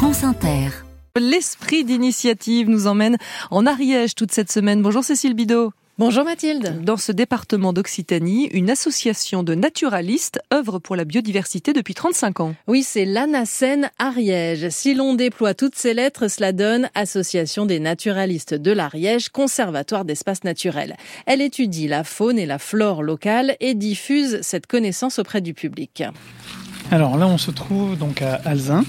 France Inter. L'esprit d'initiative nous emmène en Ariège toute cette semaine. Bonjour Cécile Bidot. Bonjour Mathilde. Dans ce département d'Occitanie, une association de naturalistes œuvre pour la biodiversité depuis 35 ans. Oui, c'est l'ANACEN Ariège. Si l'on déploie toutes ces lettres, cela donne Association des naturalistes de l'Ariège, conservatoire d'espaces naturels. Elle étudie la faune et la flore locale et diffuse cette connaissance auprès du public. Alors là, on se trouve donc à Alzin.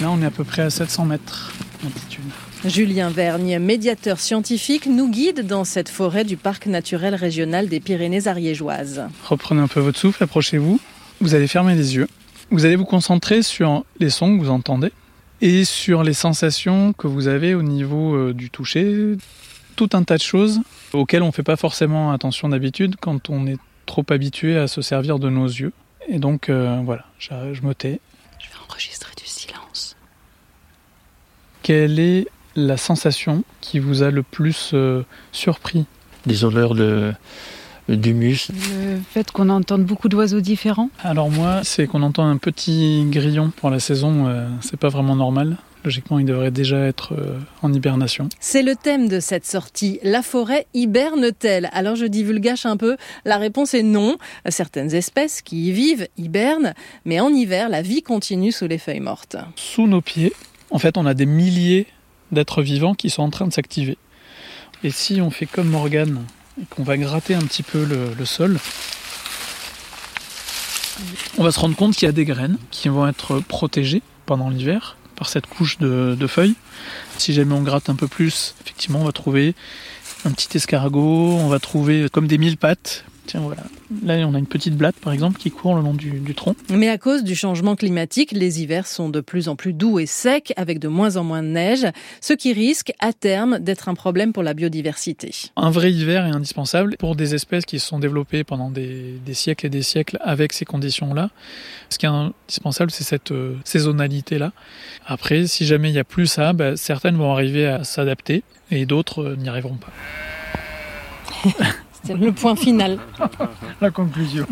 Là, on est à peu près à 700 mètres d'altitude. Julien Vergne, médiateur scientifique, nous guide dans cette forêt du parc naturel régional des Pyrénées ariégeoises. Reprenez un peu votre souffle, approchez-vous. Vous allez fermer les yeux. Vous allez vous concentrer sur les sons que vous entendez et sur les sensations que vous avez au niveau euh, du toucher. Tout un tas de choses auxquelles on ne fait pas forcément attention d'habitude quand on est trop habitué à se servir de nos yeux. Et donc euh, voilà, je, je me tais. Je vais enregistrer Quelle est la sensation qui vous a le plus euh, surpris? Des odeurs de d'humus. Le fait qu'on entende beaucoup d'oiseaux différents. Alors moi, c'est qu'on entend un petit grillon pour la saison, euh, c'est pas vraiment normal. Logiquement, il devrait déjà être euh, en hibernation. C'est le thème de cette sortie. La forêt hiberne-t-elle? Alors je divulgage un peu. La réponse est non. Certaines espèces qui y vivent hibernent, mais en hiver, la vie continue sous les feuilles mortes. Sous nos pieds, en fait, on a des milliers d'êtres vivants qui sont en train de s'activer. Et si on fait comme Morgane et qu'on va gratter un petit peu le, le, sol, on va se rendre compte qu'il y a des graines qui vont être protégées pendant l'hiver cette couche de, de, feuilles. Si jamais on gratte un peu plus, effectivement, on va trouver un petit escargot, on va trouver comme des mille pattes. Tiens, voilà. Là, on a une petite blatte, par exemple, qui court le long du, du, tronc. Mais à cause du changement climatique, les hivers sont de plus en plus doux et secs, avec de moins en moins de neige, ce qui risque, à terme, d'être un problème pour la biodiversité. Un vrai hiver est indispensable pour des espèces qui se sont développées pendant des, des siècles et des siècles avec ces conditions-là. Ce qui est indispensable, c'est cette euh, saisonnalité-là. Après, si jamais il n'y a plus ça, bah, certaines vont arriver à s'adapter et d'autres euh, n'y arriveront pas. C'est le point final. La conclusion.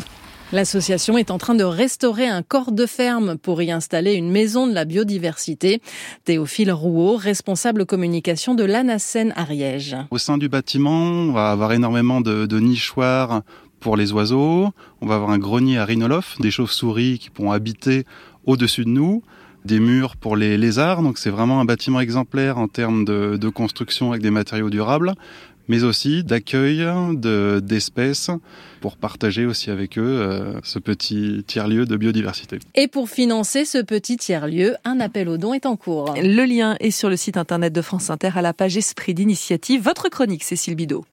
L'association est en train de restaurer un corps de ferme pour y installer une maison de la biodiversité. Théophile Rouault, responsable communication de l'ANACEN Ariège. Au sein du bâtiment, on va avoir énormément de, de nichoirs pour les oiseaux. On va avoir un grenier à rhinolophes, des chauves-souris qui pourront habiter au-dessus de nous des murs pour les lézards. Donc c'est vraiment un bâtiment exemplaire en termes de, de construction avec des matériaux durables mais aussi d'accueil d'espèces pour partager aussi avec eux euh, ce petit tiers-lieu de biodiversité. Et pour financer ce petit tiers-lieu, un appel aux dons est en cours. Le lien est sur le site internet de France Inter à la page Esprit d'initiative. Votre chronique, Cécile Bidot.